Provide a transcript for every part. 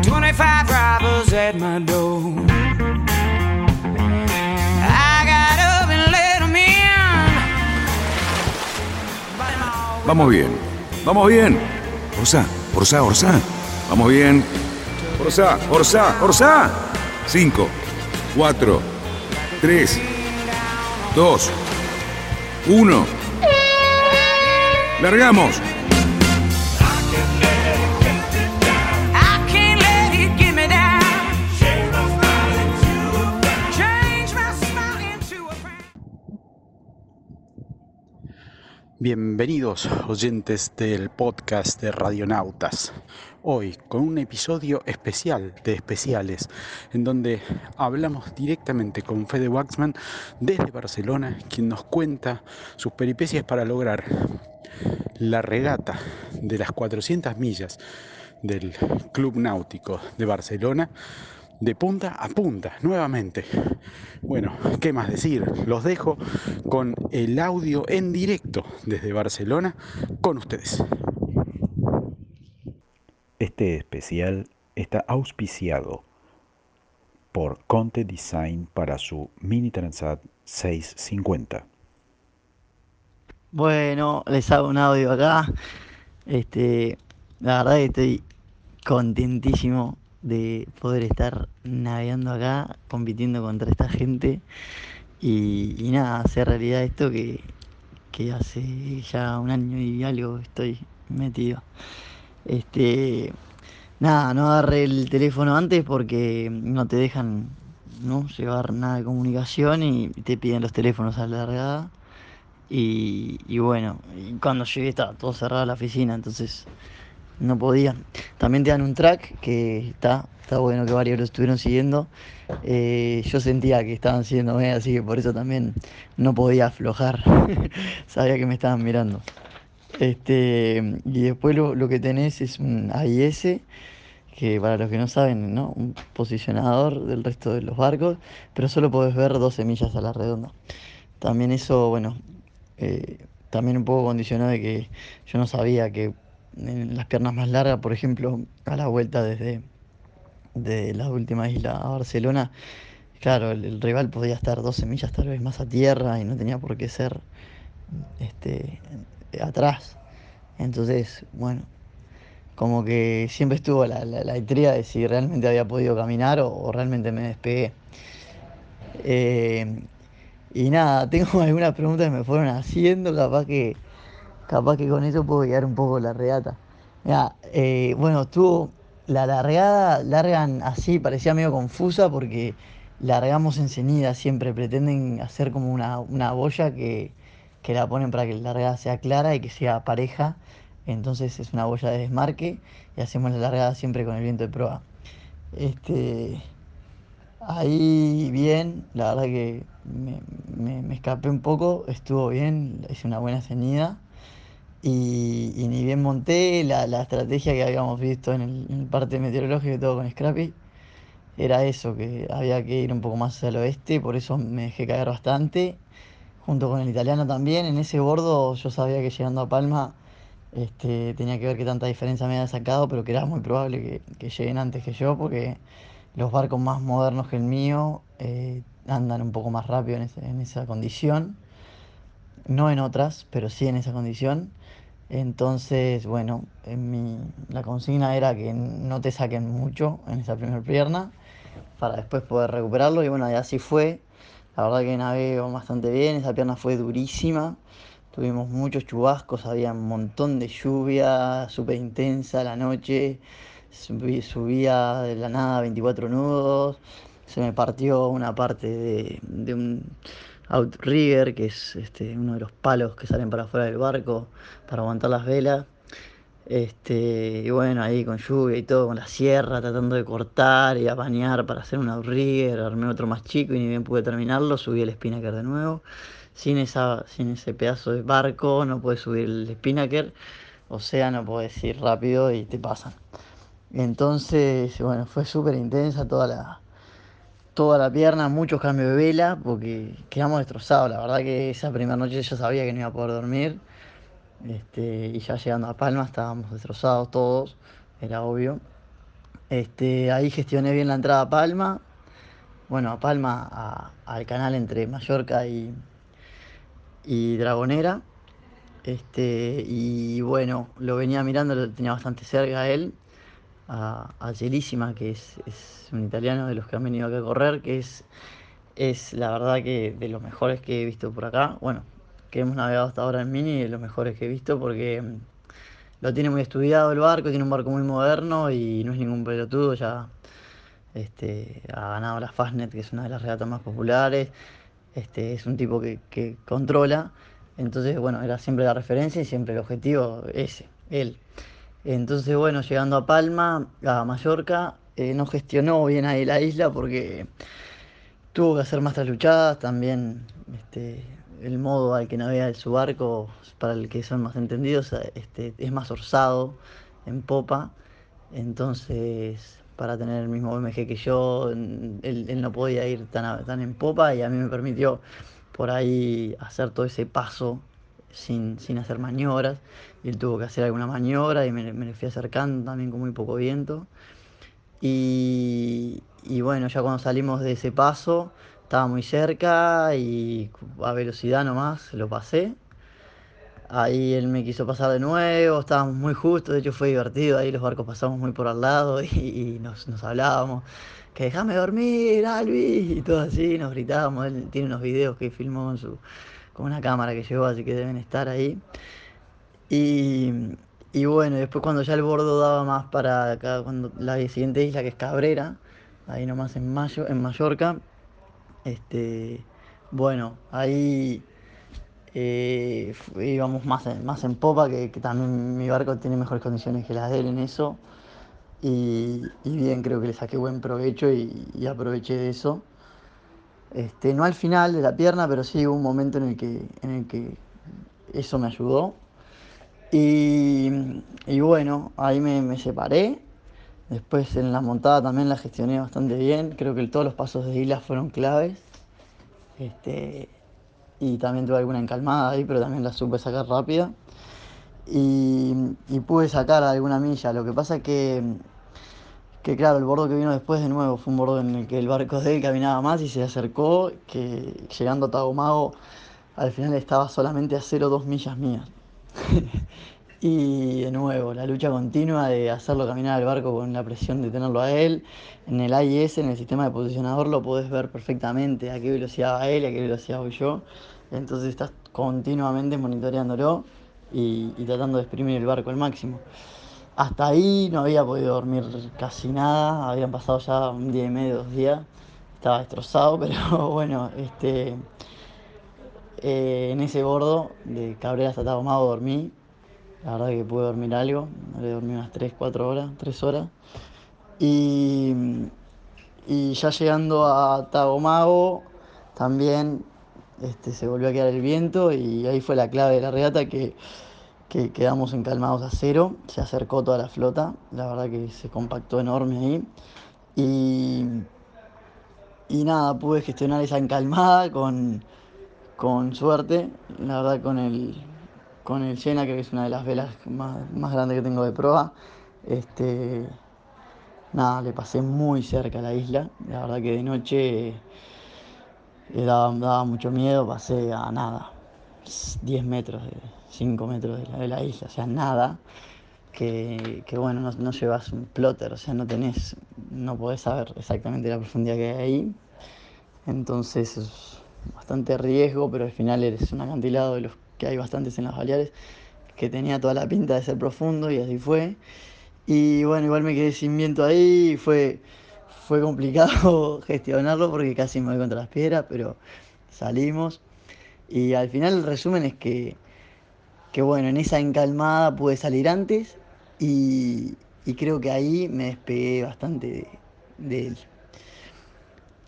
25 robbers at my door. I got up and let 'em in. Vamos bien, vamos bien. Orsá, Orsá, Orsá. Vamos bien. Orsá, Orsá, Orsá. 5, 4, 3, 2, 1. Largamos. Bienvenidos oyentes del podcast de Radionautas. Hoy con un episodio especial de especiales en donde hablamos directamente con Fede Waxman desde Barcelona, quien nos cuenta sus peripecias para lograr la regata de las 400 millas del Club Náutico de Barcelona de punta a punta, nuevamente. Bueno, ¿qué más decir? Los dejo con el audio en directo desde Barcelona con ustedes. Este especial está auspiciado por Conte Design para su Mini Transat 650. Bueno, les hago un audio acá. Este, la verdad que estoy contentísimo de poder estar navegando acá, compitiendo contra esta gente y, nada, hacer realidad esto que, que hace ya un año y algo estoy metido. Este, nada, no agarré el teléfono antes porque no te dejan no llevar nada de comunicación y te piden los teléfonos a la largada. Y, y bueno, y cuando llegué estaba todo cerrado la oficina, entonces no podía. También te dan un track que está, está bueno que varios lo estuvieron siguiendo. Eh, yo sentía que estaban siguiéndome, así que por eso también no podía aflojar. Sabía que me estaban mirando. Este, y después lo, lo que tenés es un AIS, que para los que no saben, ¿no? Un posicionador del resto de los barcos, pero solo podés ver 12 millas a la redonda. También eso, bueno, eh, también un poco condicionado de que yo no sabía que en las piernas más largas, por ejemplo, a la vuelta desde de la última isla a Barcelona, claro, el, rival podía estar 12 millas tal vez más a tierra y no tenía por qué ser este, atrás. Entonces, bueno, como que siempre estuvo la, la, la de si realmente había podido caminar o, o realmente me despegué. Eh, y nada, tengo algunas preguntas que me fueron haciendo, capaz que, capaz que con eso puedo guiar un poco la regata. Mira, eh, bueno, estuvo la largada, largan así, parecía medio confusa porque largamos enseguida siempre, pretenden hacer como una, una boya que, que la ponen para que la largada sea clara y que sea pareja. Entonces es una boya de desmarque y hacemos la largada siempre con el viento de proa. Este, ahí bien, la verdad que me, me- me escapé un poco, estuvo bien, hice una buena ceñida. Y, ni bien monté la, la estrategia que habíamos visto en el, parte meteorológico y todo con Scrappy, era eso, que había que ir un poco más el oeste, por eso me dejé caer bastante, junto con el italiano también. En ese bordo yo sabía que llegando a Palma este, tenía que ver qué tanta diferencia me había sacado, pero que era muy probable que, que lleguen antes que yo, porque los barcos más modernos que el mío eh, andan un poco más rápido en, ese- en esa condición. No en otras, pero sí en esa condición. Entonces, bueno, en mi, la consigna era que no te saquen mucho en esa primera pierna para después poder recuperarlo. Y bueno, y así fue. La verdad que navegué bastante bien, esa pierna fue durísima. Tuvimos muchos chubascos, había un montón de lluvia, súper intensa la noche. Subí- subía de la nada 24 nudos. Se me partió una parte de un outrigger, que es este, uno de los palos que salen para afuera del barco para aguantar las velas. Este, y bueno, ahí con lluvia y todo, con la sierra, tratando de cortar y apañar para hacer un outrigger, armé otro más chico y ni bien pude terminarlo, subí el spinnaker de nuevo. Sin, esa, sin ese pedazo de barco no puedes subir el spinnaker, o sea, no puedes ir rápido y te pasan. Entonces, bueno, fue súper intensa toda la, toda la pierna, muchos cambios de vela, porque quedamos destrozados. La verdad que esa primera noche yo sabía que no iba a poder dormir. Este, y ya llegando a Palma estábamos destrozados todos, era obvio. Este, ahí gestioné bien la entrada a Palma. Bueno, a Palma, al canal entre Mallorca y, y Dragonera. Este, y bueno, lo venía mirando, lo tenía bastante cerca él, a, a que es, es un italiano de los que han venido a correr, que es, es la verdad que de los mejores que he visto por acá. Bueno, que hemos navegado hasta ahora en Mini, de los mejores que he visto, porque mm, lo tiene muy estudiado el barco, tiene un barco muy moderno y no es ningún pelotudo, ya este, ha ganado la Fastnet, que es una de las regatas más populares. Este, es un tipo que, que controla. Entonces, bueno, era siempre la referencia y siempre el objetivo ese, él. Entonces, bueno, llegando a Palma, a Mallorca, eh, no gestionó bien ahí la isla porque tuvo que hacer más trasluchadas. También este, el modo al que navega su barco, para el que son más entendidos, este, es más orzado en popa. Entonces, para tener el mismo BMG que yo, él, no podía ir tan, tan en popa y a mí me permitió por ahí hacer todo ese paso sin, sin hacer maniobras. Él tuvo que hacer alguna maniobra y me, me le fui acercando también con muy poco viento. Y, y bueno, ya cuando salimos de ese paso, estaba muy cerca y a velocidad nomás lo pasé. Ahí él me quiso pasar de nuevo, estábamos muy justos, de hecho fue divertido, ahí los barcos pasamos muy por al lado y, y nos, nos hablábamos, que déjame dormir, Albi, y todo así, nos gritábamos, él tiene unos videos que filmó con, su, con una cámara que llevó, así que deben estar ahí. Y, y bueno, después cuando ya el bordo daba más para acá, cuando la siguiente isla que es Cabrera, ahí nomás en, Mayo, en Mallorca, este, bueno, ahí eh, íbamos más en, más en popa, que, también mi barco tiene mejores condiciones que las de él en eso. Y, y bien, creo que le saqué buen provecho y, y aproveché de eso. Este, no al final de la pierna, pero sí hubo un momento en el que, en el que eso me ayudó. Y, y bueno, ahí me, me separé. Después en la montada también la gestioné bastante bien. Creo que todos los pasos de isla fueron claves. Este, y también tuve alguna encalmada ahí, pero también la supe sacar rápida. Y, y pude sacar alguna milla. Lo que pasa que, que, claro, el bordo que vino después de nuevo fue un bordo en el que el barco de él caminaba más y se acercó, que llegando a Tagomago al final estaba solamente a 0,2 millas mías. Y de nuevo, la lucha continua de hacerlo caminar al barco con la presión de tenerlo a él. En el AIS, en el sistema de posicionador, lo podés ver perfectamente a qué velocidad va él y a qué velocidad voy yo. Entonces estás continuamente monitoreándolo y, y tratando de exprimir el barco al máximo. Hasta ahí no había podido dormir casi nada, habían pasado ya un día y medio, dos días. Estaba destrozado, pero bueno, este, eh, en ese bordo de Cabrera hasta Tagomago dormí. La verdad que pude dormir algo, dormido unas 3, 4 horas, 3 horas. Y, y ya llegando a Tagomago, también este, se volvió a quedar el viento y ahí fue la clave de la regata que, que quedamos encalmados a cero. Se acercó toda la flota, la verdad que se compactó enorme ahí. Y, y nada, pude gestionar esa encalmada con, con suerte, la verdad con el, con el Jena, que es una de las velas más, más grandes que tengo de proa. Este, nada, le pasé muy cerca a la isla. La verdad que de noche eh, daba, daba mucho miedo, pasé a nada, 10 metros, de, 5 metros de la, isla, o sea, nada. Que, que bueno, no, no llevas un plotter, o sea, no tenés, no podés saber exactamente la profundidad que hay ahí. Entonces es bastante riesgo, pero al final eres un acantilado de los que hay bastantes en las Baleares, que tenía toda la pinta de ser profundo y así fue. Y bueno, igual me quedé sin viento ahí y fue, fue complicado gestionarlo porque casi me voy contra las piedras, pero salimos. Y al final el resumen es que, que bueno, en esa encalmada pude salir antes y, y creo que ahí me despegué bastante de, él.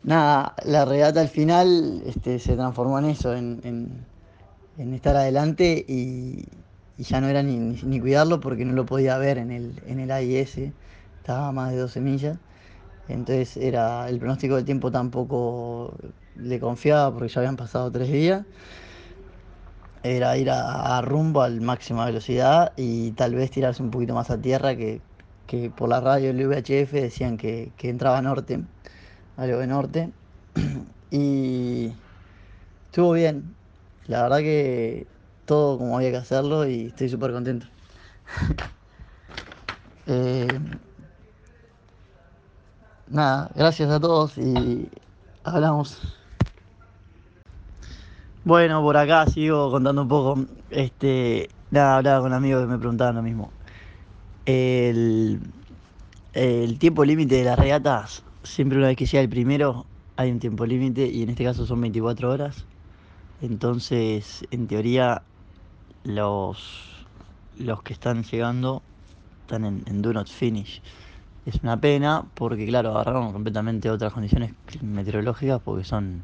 Nada, la regata al final este, se transformó en eso, en, en- estar adelante y, y ya no era ni, ni- cuidarlo porque no lo podía ver en el, en el AIS, estaba más de 12 millas. Entonces era el pronóstico del tiempo tampoco le confiaba porque ya habían pasado tres días. Era ir a, a rumbo al máxima velocidad y tal vez tirarse un poquito más a tierra que, que por la radio del VHF decían que, que entraba norte, algo de norte. Y estuvo bien. La verdad que todo como había que hacerlo y estoy súper contento. Eh, nada, gracias a todos y hablamos. Bueno, por acá sigo contando un poco. Este, nada, hablaba con amigos que me preguntaban lo mismo. El, tiempo límite de las regatas, siempre una vez que llega el primero, hay un tiempo límite y en este caso son 24 horas. Entonces, en teoría, los, los que están llegando están en, en Do Not Finish. Es una pena porque, claro, agarraron completamente otras condiciones meteorológicas porque son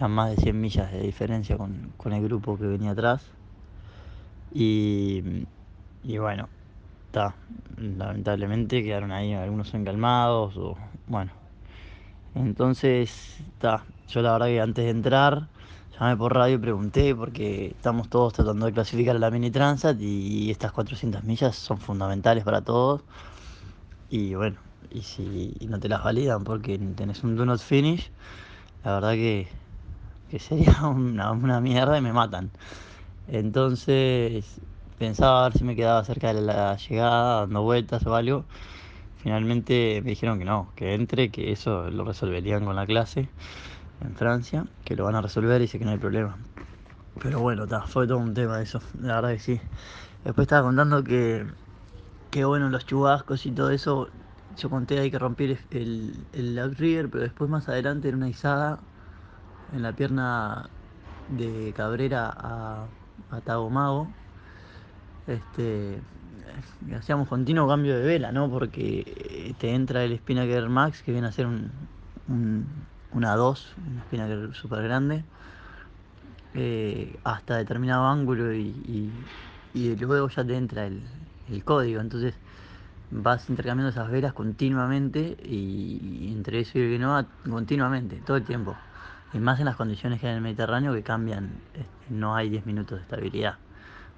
eran más de 100 millas de diferencia con, con el grupo que venía atrás. Y, y bueno, está. Lamentablemente quedaron ahí algunos encalmados o bueno. Entonces, está. Yo la verdad que antes de entrar, llamé por radio y pregunté porque estamos todos tratando de clasificar a la mini Transat y estas 400 millas son fundamentales para todos. Y bueno, y si no te las validan porque tenés un do not finish, la verdad que, que sería una, una mierda y me matan. Entonces pensaba a ver si me quedaba cerca de la llegada, dando vueltas o algo. Finalmente me dijeron que no, que entre, que eso lo resolverían con la clase en Francia, que lo van a resolver y sé que no hay problema. Pero bueno, ta, fue todo un tema eso, la verdad que sí. Después estaba contando que, que bueno, los chubascos y todo eso, yo conté hay que romper el, el outrigger, pero después más adelante en una izada en la pierna de Cabrera a, a Tagomago, este, eh, hacíamos continuo cambio de vela, ¿no? Porque eh, te entra el Spinnaker Max, que viene a ser un, un- una 2, un Spinnaker súper grande, eh, hasta determinado ángulo y, y- luego ya te entra el, el código. Entonces vas intercambiando esas velas continuamente y, y entre eso y el no, continuamente, todo el tiempo. Y más en las condiciones que hay en el Mediterráneo que cambian, este, no hay 10 minutos de estabilidad.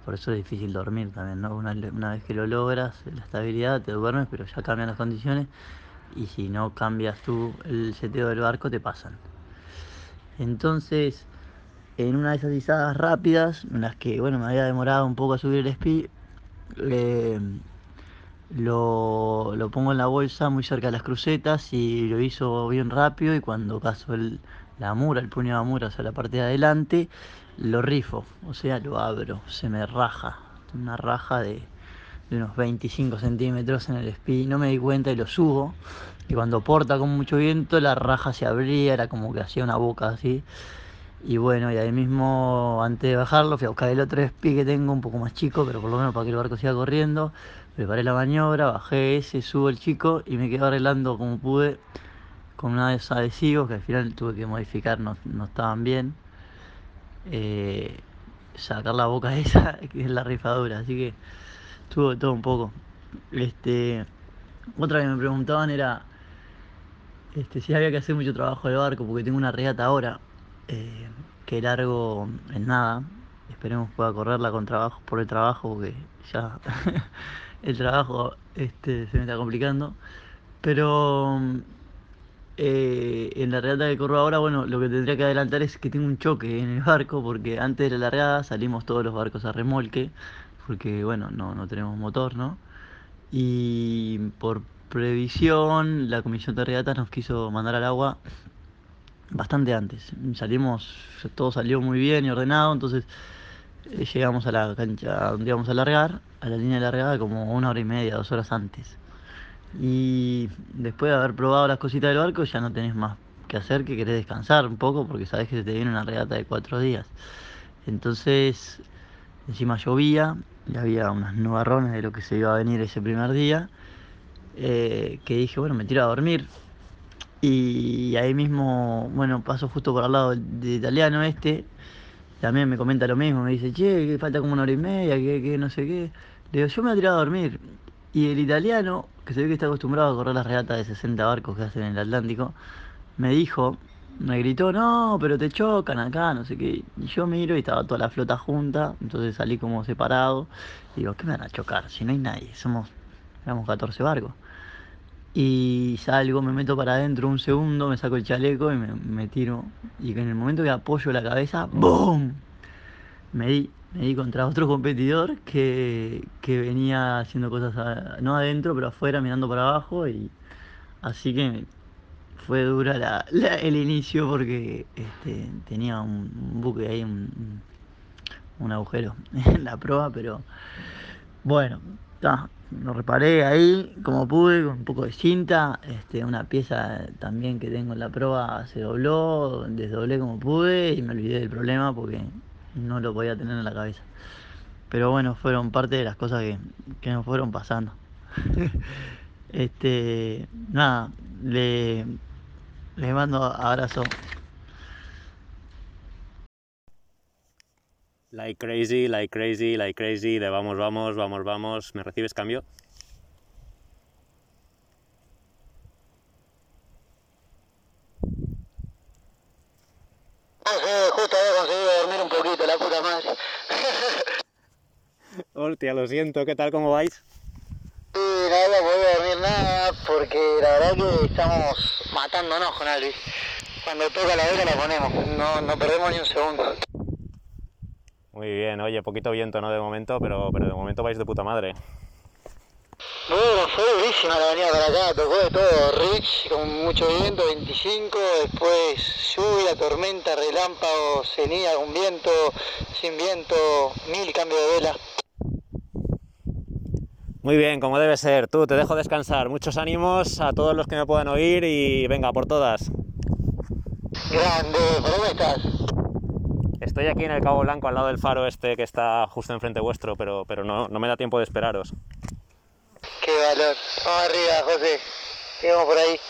Por eso es difícil dormir también, ¿no? Una, una vez que lo logras, la estabilidad, te duermes, pero ya cambian las condiciones y si no cambias tú el seteo del barco, te pasan. Entonces, en una de esas izadas rápidas, en las que, bueno, me había demorado un poco a subir el speed, lo, lo pongo en la bolsa muy cerca de las crucetas y lo hizo bien rápido y cuando paso el, la mura, el puño de mura hacia la parte de adelante, lo rifo, o sea, lo abro, se me raja, una raja de, de unos 25 centímetros en el speed, no me di cuenta y lo subo y cuando porta con mucho viento la raja se abría, era como que hacía una boca así y bueno, y ahí mismo, antes de bajarlo, fui a buscar el otro speed que tengo, un poco más chico, pero por lo menos para que el barco siga corriendo. Preparé la maniobra, bajé ese, subo el chico y me quedé arreglando como pude con de esos adhesivos que al final tuve que modificar, no, no estaban bien. Eh, sacar la boca esa, que es la rifadura, así que tuvo de todo un poco. Este, otra que me preguntaban era este, si había que hacer mucho trabajo del barco, porque tengo una regata ahora eh, que largo en nada. Esperemos pueda correrla con trabajo por el trabajo, porque ya el trabajo este, se me está complicando. Pero eh, en la regata que corro ahora, bueno, lo que tendría que adelantar es que tengo un choque en el barco, porque antes de la largada salimos todos los barcos a remolque, porque bueno, no, no tenemos motor, ¿no? Y por previsión, la comisión de regatas nos quiso mandar al agua bastante antes. Salimos, todo salió muy bien y ordenado, entonces eh, llegamos a la cancha donde íbamos a largar, a la línea de largada como una hora y media, dos horas antes. Y después de haber probado las cositas del barco, ya no tenés más que hacer que querés descansar un poco porque sabés que se te viene una regata de cuatro días. Entonces, encima llovía y había unas nubarrones de lo que se iba a venir ese primer día, eh, que dije, bueno, me tiro a dormir. Y ahí mismo, bueno, paso justo por al lado del italiano este, también me comenta lo mismo, me dice, che, que falta como una hora y media, que, que no sé qué. Le digo, yo me voy a a dormir. Y el italiano, que se ve que está acostumbrado a correr las regatas de 60 barcos que hacen en el Atlántico, me dijo, me gritó, no, pero te chocan acá, no sé qué. Y yo miro y estaba toda la flota junta, entonces salí como separado. Y digo, ¿qué me van a chocar? Si no hay nadie, somos, éramos 14 barcos. Y salgo, me meto para adentro un segundo, me saco el chaleco y me, me tiro. Y en el momento que apoyo la cabeza, ¡boom! Me di, me di contra otro competidor que, que venía haciendo cosas, no adentro, pero afuera, mirando para abajo. Y así que fue dura la, la- el inicio porque este, tenía un, un buque ahí, un, un agujero en la proa, pero bueno, ta, lo reparé ahí como pude, con un poco de cinta, este, una pieza también que tengo en la proa se dobló, desdoblé como pude y me olvidé del problema porque no lo podía tener en la cabeza. Pero bueno, fueron parte de las cosas que, que nos fueron pasando. este, nada, le, le mando abrazo. Like crazy, like crazy, like crazy, de vamos, vamos, vamos, vamos. ¿Me recibes cambio? Justo había conseguido dormir un poquito, la puta madre. Hostia, lo siento, ¿qué tal? ¿Cómo vais? Sí, no había podido dormir nada porque la verdad que estamos matándonos con Alvis. Cuando toca la vela la ponemos, no, no perdemos ni un segundo. Muy bien, oye, poquito viento, ¿no? De momento, pero, pero de momento vais de puta madre. Bueno, fue durísima la venida para acá, tocó de todo, Rich con mucho viento, 25, después lluvia, tormenta, relámpagos, cenía con viento, sin viento, mil cambios de vela. Muy bien, como debe ser. Tú, te dejo descansar. Muchos ánimos a todos los que me puedan oír y venga, por todas. Grande, ¿por dónde estás? Estoy aquí en el Cabo Blanco, al lado del faro este que está justo enfrente vuestro, pero, pero no, no me da tiempo de esperaros. Vamos arriba, José. Sigamos por ahí.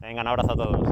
Venga, un abrazo a todos.